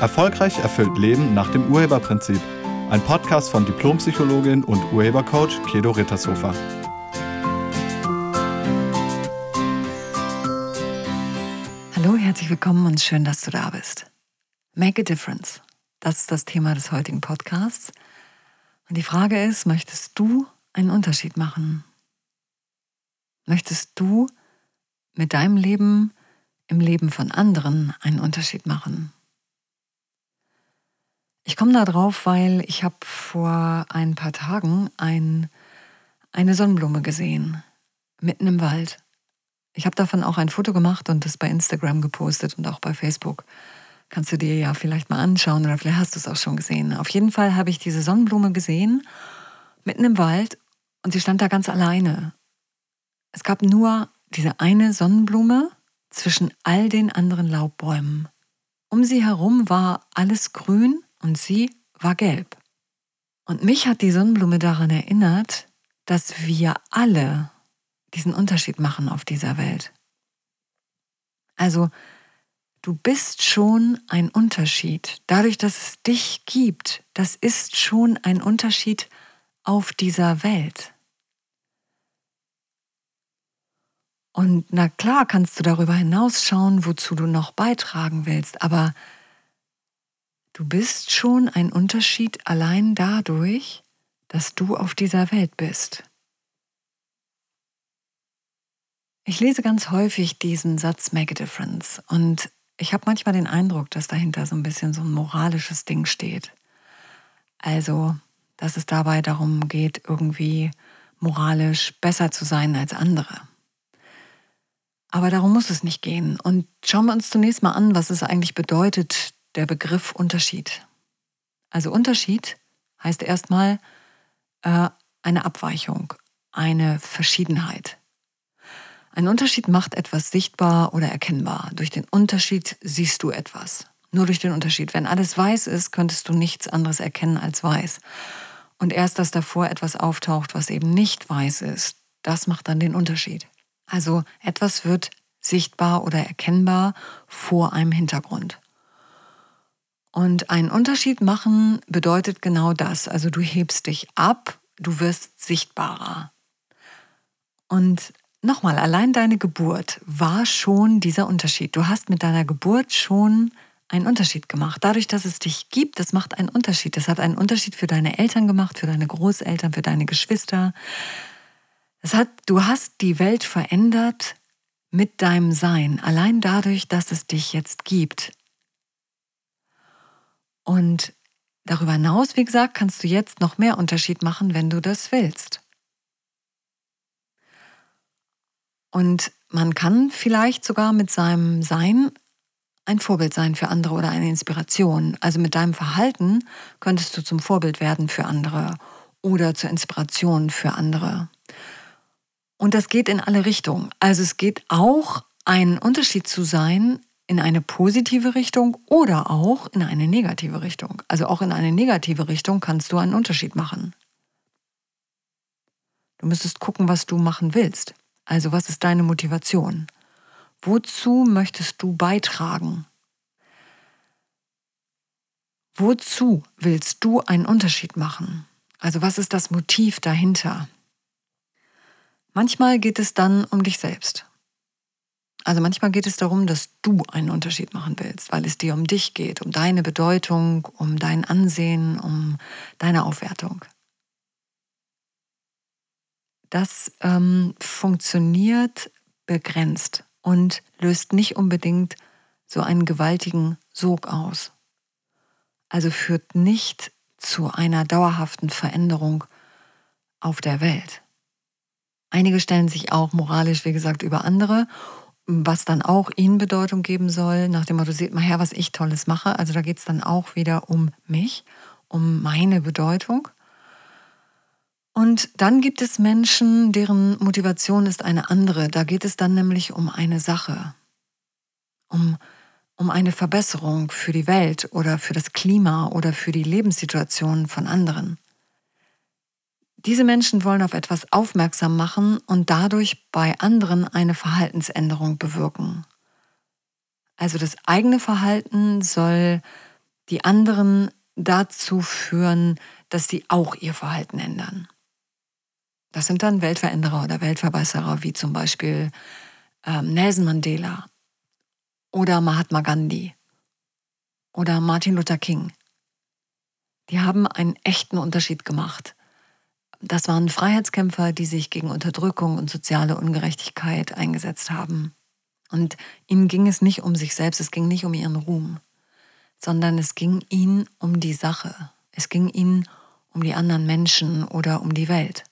Erfolgreich erfüllt Leben nach dem Urheberprinzip. Ein Podcast von Diplompsychologin und Urhebercoach Kedo Rittershofer. Hallo, herzlich willkommen und schön, dass du da bist. Make a difference. Das ist das Thema des heutigen Podcasts. Und die Frage ist, möchtest du einen Unterschied machen? Möchtest du mit deinem Leben im Leben von anderen einen Unterschied machen? Ich komme da drauf, weil ich habe vor ein paar Tagen ein, eine Sonnenblume gesehen, mitten im Wald. Ich habe davon auch ein Foto gemacht und das bei Instagram gepostet und auch bei Facebook. Kannst du dir ja vielleicht mal anschauen oder vielleicht hast du es auch schon gesehen. Auf jeden Fall habe ich diese Sonnenblume gesehen, mitten im Wald und sie stand da ganz alleine. Es gab nur diese eine Sonnenblume zwischen all den anderen Laubbäumen. Um sie herum war alles grün und sie war gelb. Und mich hat die Sonnenblume daran erinnert, dass wir alle diesen Unterschied machen auf dieser Welt. Also, du bist schon ein Unterschied. Dadurch, dass es dich gibt, das ist schon ein Unterschied auf dieser Welt. Und na klar kannst du darüber hinausschauen, wozu du noch beitragen willst, aber Du bist schon ein Unterschied allein dadurch, dass du auf dieser Welt bist. Ich lese ganz häufig diesen Satz Make a Difference und ich habe manchmal den Eindruck, dass dahinter so ein bisschen so ein moralisches Ding steht. Also, dass es dabei darum geht, irgendwie moralisch besser zu sein als andere. Aber darum muss es nicht gehen. Und schauen wir uns zunächst mal an, was es eigentlich bedeutet, der Begriff Unterschied. Also Unterschied heißt erstmal äh, eine Abweichung, eine Verschiedenheit. Ein Unterschied macht etwas sichtbar oder erkennbar. Durch den Unterschied siehst du etwas. Nur durch den Unterschied. Wenn alles weiß ist, könntest du nichts anderes erkennen als weiß. Und erst, dass davor etwas auftaucht, was eben nicht weiß ist, das macht dann den Unterschied. Also etwas wird sichtbar oder erkennbar vor einem Hintergrund. Und einen Unterschied machen bedeutet genau das. Also du hebst dich ab, du wirst sichtbarer. Und nochmal, allein deine Geburt war schon dieser Unterschied. Du hast mit deiner Geburt schon einen Unterschied gemacht. Dadurch, dass es dich gibt, das macht einen Unterschied. Das hat einen Unterschied für deine Eltern gemacht, für deine Großeltern, für deine Geschwister. Das hat, du hast die Welt verändert mit deinem Sein, allein dadurch, dass es dich jetzt gibt. Und darüber hinaus, wie gesagt, kannst du jetzt noch mehr Unterschied machen, wenn du das willst. Und man kann vielleicht sogar mit seinem Sein ein Vorbild sein für andere oder eine Inspiration. Also mit deinem Verhalten könntest du zum Vorbild werden für andere oder zur Inspiration für andere. Und das geht in alle Richtungen. Also es geht auch ein Unterschied zu sein in eine positive Richtung oder auch in eine negative Richtung. Also auch in eine negative Richtung kannst du einen Unterschied machen. Du müsstest gucken, was du machen willst. Also was ist deine Motivation? Wozu möchtest du beitragen? Wozu willst du einen Unterschied machen? Also was ist das Motiv dahinter? Manchmal geht es dann um dich selbst. Also manchmal geht es darum, dass du einen Unterschied machen willst, weil es dir um dich geht, um deine Bedeutung, um dein Ansehen, um deine Aufwertung. Das ähm, funktioniert begrenzt und löst nicht unbedingt so einen gewaltigen Sog aus. Also führt nicht zu einer dauerhaften Veränderung auf der Welt. Einige stellen sich auch moralisch, wie gesagt, über andere was dann auch ihnen Bedeutung geben soll, nach dem Motto, seht mal her, was ich Tolles mache. Also da geht es dann auch wieder um mich, um meine Bedeutung. Und dann gibt es Menschen, deren Motivation ist eine andere. Da geht es dann nämlich um eine Sache, um, um eine Verbesserung für die Welt oder für das Klima oder für die Lebenssituation von anderen. Diese Menschen wollen auf etwas aufmerksam machen und dadurch bei anderen eine Verhaltensänderung bewirken. Also das eigene Verhalten soll die anderen dazu führen, dass sie auch ihr Verhalten ändern. Das sind dann Weltveränderer oder Weltverbesserer, wie zum Beispiel ähm, Nelson Mandela oder Mahatma Gandhi oder Martin Luther King. Die haben einen echten Unterschied gemacht. Das waren Freiheitskämpfer, die sich gegen Unterdrückung und soziale Ungerechtigkeit eingesetzt haben. Und ihnen ging es nicht um sich selbst, es ging nicht um ihren Ruhm, sondern es ging ihnen um die Sache. Es ging ihnen um die anderen Menschen oder um die Welt.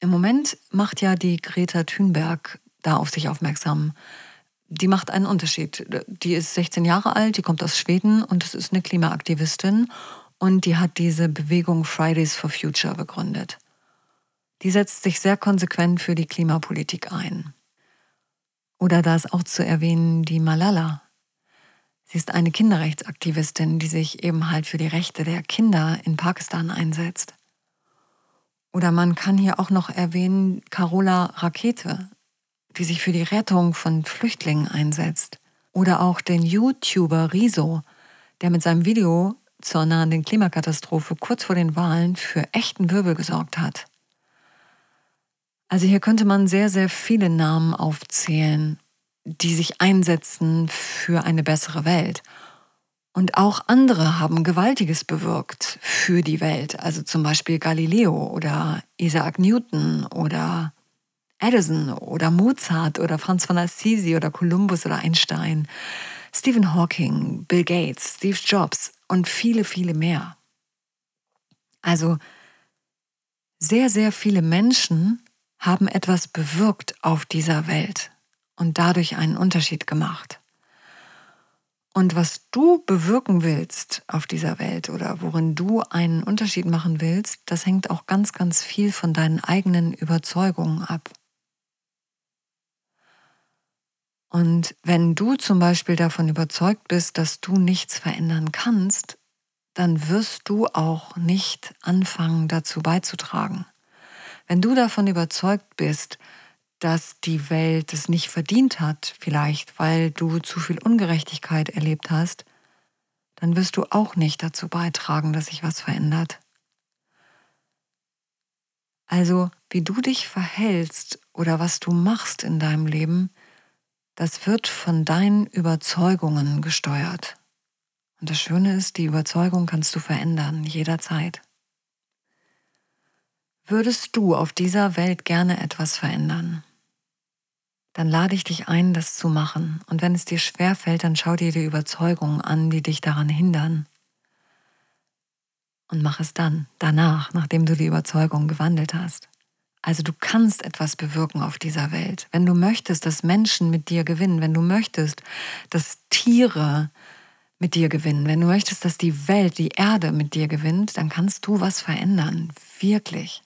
Im Moment macht ja die Greta Thunberg da auf sich aufmerksam. Die macht einen Unterschied. Die ist 16 Jahre alt, die kommt aus Schweden und es ist eine Klimaaktivistin und die hat diese Bewegung Fridays for Future begründet. Die setzt sich sehr konsequent für die Klimapolitik ein. Oder da ist auch zu erwähnen die Malala. Sie ist eine Kinderrechtsaktivistin, die sich eben halt für die Rechte der Kinder in Pakistan einsetzt. Oder man kann hier auch noch erwähnen Carola Rakete, die sich für die Rettung von Flüchtlingen einsetzt. Oder auch den YouTuber Riso, der mit seinem Video zur nahenden Klimakatastrophe kurz vor den Wahlen für echten Wirbel gesorgt hat. Also hier könnte man sehr, sehr viele Namen aufzählen, die sich einsetzen für eine bessere Welt. Und auch andere haben Gewaltiges bewirkt für die Welt, also zum Beispiel Galileo oder Isaac Newton oder Edison oder Mozart oder Franz von Assisi oder Columbus oder Einstein, Stephen Hawking, Bill Gates, Steve Jobs und viele, viele mehr. Also sehr, sehr viele Menschen haben etwas bewirkt auf dieser Welt und dadurch einen Unterschied gemacht. Und was du bewirken willst auf dieser Welt oder worin du einen Unterschied machen willst, das hängt auch ganz, ganz viel von deinen eigenen Überzeugungen ab. Und wenn du zum Beispiel davon überzeugt bist, dass du nichts verändern kannst, dann wirst du auch nicht anfangen dazu beizutragen. Wenn du davon überzeugt bist, dass die Welt es nicht verdient hat, vielleicht weil du zu viel Ungerechtigkeit erlebt hast, dann wirst du auch nicht dazu beitragen, dass sich was verändert. Also, wie du dich verhältst oder was du machst in deinem Leben, das wird von deinen Überzeugungen gesteuert. Und das Schöne ist, die Überzeugung kannst du verändern, jederzeit. Würdest du auf dieser Welt gerne etwas verändern? dann lade ich dich ein, das zu machen. Und wenn es dir schwer fällt, dann schau dir die Überzeugungen an, die dich daran hindern. Und mach es dann, danach, nachdem du die Überzeugung gewandelt hast. Also du kannst etwas bewirken auf dieser Welt. Wenn du möchtest, dass Menschen mit dir gewinnen, wenn du möchtest, dass Tiere mit dir gewinnen, wenn du möchtest, dass die Welt, die Erde mit dir gewinnt, dann kannst du was verändern. Wirklich.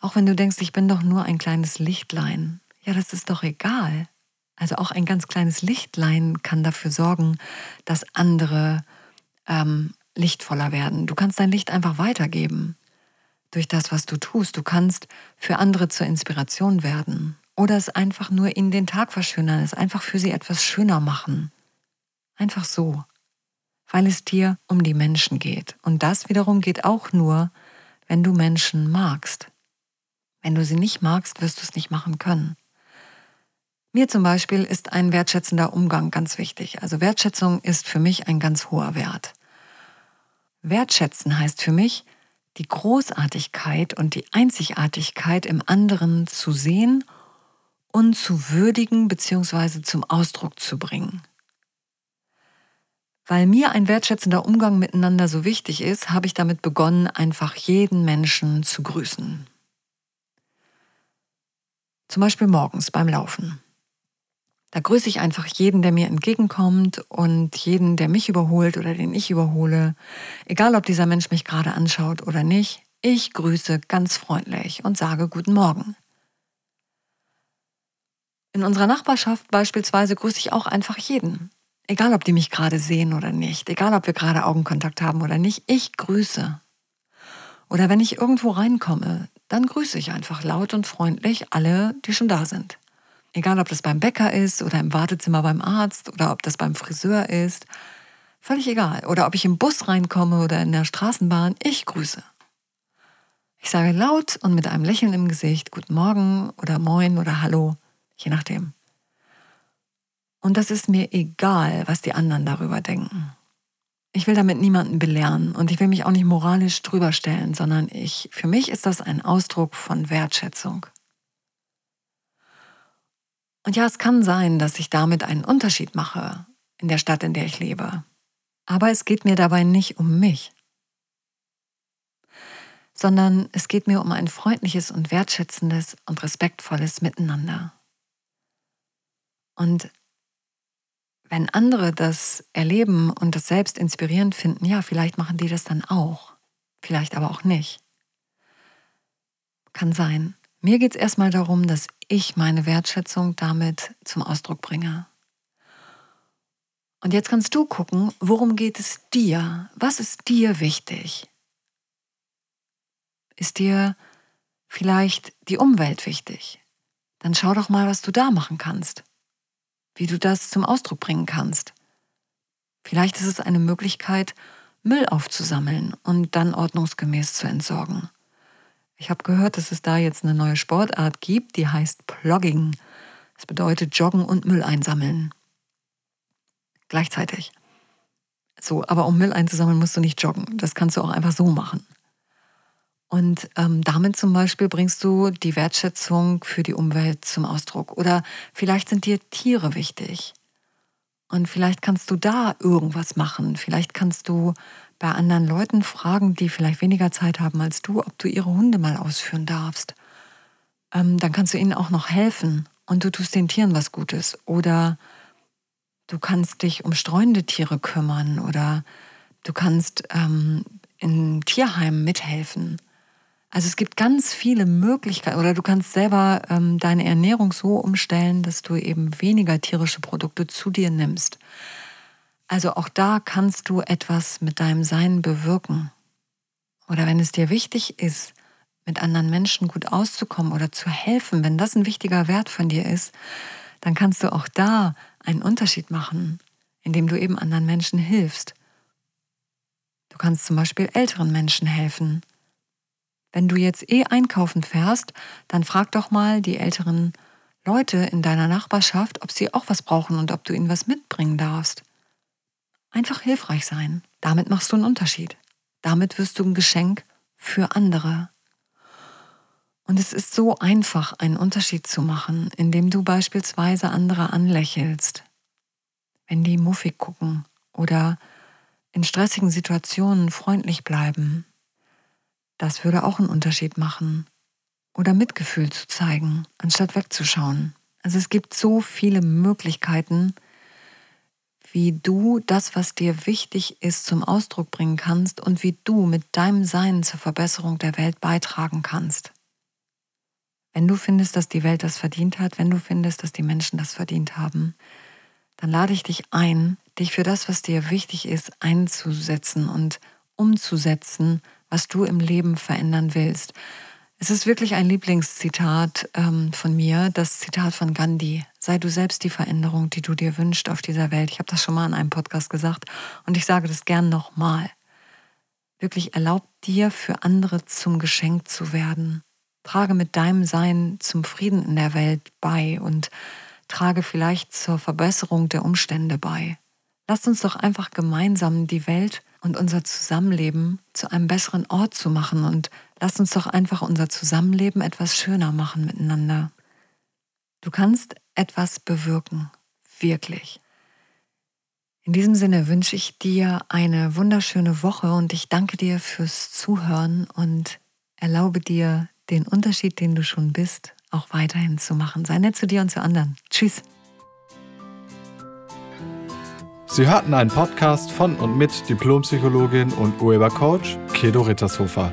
Auch wenn du denkst, ich bin doch nur ein kleines Lichtlein. Ja, das ist doch egal. Also auch ein ganz kleines Lichtlein kann dafür sorgen, dass andere ähm, lichtvoller werden. Du kannst dein Licht einfach weitergeben durch das, was du tust. Du kannst für andere zur Inspiration werden oder es einfach nur in den Tag verschönern, es einfach für sie etwas schöner machen. Einfach so, weil es dir um die Menschen geht. Und das wiederum geht auch nur, wenn du Menschen magst. Wenn du sie nicht magst, wirst du es nicht machen können. Mir zum Beispiel ist ein wertschätzender Umgang ganz wichtig. Also Wertschätzung ist für mich ein ganz hoher Wert. Wertschätzen heißt für mich, die Großartigkeit und die Einzigartigkeit im anderen zu sehen und zu würdigen bzw. zum Ausdruck zu bringen. Weil mir ein wertschätzender Umgang miteinander so wichtig ist, habe ich damit begonnen, einfach jeden Menschen zu grüßen. Zum Beispiel morgens beim Laufen. Da grüße ich einfach jeden, der mir entgegenkommt und jeden, der mich überholt oder den ich überhole. Egal, ob dieser Mensch mich gerade anschaut oder nicht, ich grüße ganz freundlich und sage Guten Morgen. In unserer Nachbarschaft beispielsweise grüße ich auch einfach jeden. Egal, ob die mich gerade sehen oder nicht, egal, ob wir gerade Augenkontakt haben oder nicht, ich grüße. Oder wenn ich irgendwo reinkomme, dann grüße ich einfach laut und freundlich alle, die schon da sind. Egal, ob das beim Bäcker ist oder im Wartezimmer beim Arzt oder ob das beim Friseur ist. Völlig egal. Oder ob ich im Bus reinkomme oder in der Straßenbahn, ich grüße. Ich sage laut und mit einem Lächeln im Gesicht Guten Morgen oder Moin oder Hallo, je nachdem. Und das ist mir egal, was die anderen darüber denken. Ich will damit niemanden belehren und ich will mich auch nicht moralisch drüber stellen, sondern ich, für mich ist das ein Ausdruck von Wertschätzung. Und ja, es kann sein, dass ich damit einen Unterschied mache in der Stadt, in der ich lebe. Aber es geht mir dabei nicht um mich, sondern es geht mir um ein freundliches und wertschätzendes und respektvolles Miteinander. Und wenn andere das erleben und das selbst inspirierend finden, ja, vielleicht machen die das dann auch, vielleicht aber auch nicht. Kann sein. Mir geht es erstmal darum, dass ich meine Wertschätzung damit zum Ausdruck bringe. Und jetzt kannst du gucken, worum geht es dir? Was ist dir wichtig? Ist dir vielleicht die Umwelt wichtig? Dann schau doch mal, was du da machen kannst, wie du das zum Ausdruck bringen kannst. Vielleicht ist es eine Möglichkeit, Müll aufzusammeln und dann ordnungsgemäß zu entsorgen. Ich habe gehört, dass es da jetzt eine neue Sportart gibt, die heißt Plogging. Das bedeutet Joggen und Müll einsammeln. Gleichzeitig. So, aber um Müll einzusammeln, musst du nicht joggen. Das kannst du auch einfach so machen. Und ähm, damit zum Beispiel bringst du die Wertschätzung für die Umwelt zum Ausdruck. Oder vielleicht sind dir Tiere wichtig. Und vielleicht kannst du da irgendwas machen. Vielleicht kannst du bei anderen Leuten fragen, die vielleicht weniger Zeit haben als du, ob du ihre Hunde mal ausführen darfst. Ähm, dann kannst du ihnen auch noch helfen und du tust den Tieren was Gutes. Oder du kannst dich um streunende Tiere kümmern oder du kannst ähm, in Tierheimen mithelfen. Also es gibt ganz viele Möglichkeiten oder du kannst selber ähm, deine Ernährung so umstellen, dass du eben weniger tierische Produkte zu dir nimmst. Also auch da kannst du etwas mit deinem Sein bewirken. Oder wenn es dir wichtig ist, mit anderen Menschen gut auszukommen oder zu helfen, wenn das ein wichtiger Wert von dir ist, dann kannst du auch da einen Unterschied machen, indem du eben anderen Menschen hilfst. Du kannst zum Beispiel älteren Menschen helfen. Wenn du jetzt eh einkaufen fährst, dann frag doch mal die älteren Leute in deiner Nachbarschaft, ob sie auch was brauchen und ob du ihnen was mitbringen darfst. Einfach hilfreich sein. Damit machst du einen Unterschied. Damit wirst du ein Geschenk für andere. Und es ist so einfach, einen Unterschied zu machen, indem du beispielsweise andere anlächelst, wenn die muffig gucken oder in stressigen Situationen freundlich bleiben. Das würde auch einen Unterschied machen. Oder Mitgefühl zu zeigen, anstatt wegzuschauen. Also es gibt so viele Möglichkeiten, wie du das, was dir wichtig ist, zum Ausdruck bringen kannst und wie du mit deinem Sein zur Verbesserung der Welt beitragen kannst. Wenn du findest, dass die Welt das verdient hat, wenn du findest, dass die Menschen das verdient haben, dann lade ich dich ein, dich für das, was dir wichtig ist, einzusetzen und umzusetzen, was du im Leben verändern willst. Es ist wirklich ein Lieblingszitat ähm, von mir, das Zitat von Gandhi. Sei du selbst die Veränderung, die du dir wünschst auf dieser Welt. Ich habe das schon mal in einem Podcast gesagt und ich sage das gern nochmal. Wirklich erlaub dir, für andere zum Geschenk zu werden. Trage mit deinem Sein zum Frieden in der Welt bei und trage vielleicht zur Verbesserung der Umstände bei. Lasst uns doch einfach gemeinsam die Welt und unser Zusammenleben zu einem besseren Ort zu machen und lasst uns doch einfach unser Zusammenleben etwas schöner machen miteinander. Du kannst etwas bewirken, wirklich. In diesem Sinne wünsche ich dir eine wunderschöne Woche und ich danke dir fürs Zuhören und erlaube dir, den Unterschied, den du schon bist, auch weiterhin zu machen. Sei nett zu dir und zu anderen. Tschüss. Sie hörten einen Podcast von und mit Diplompsychologin und Urhebercoach Kedo Rittershofer.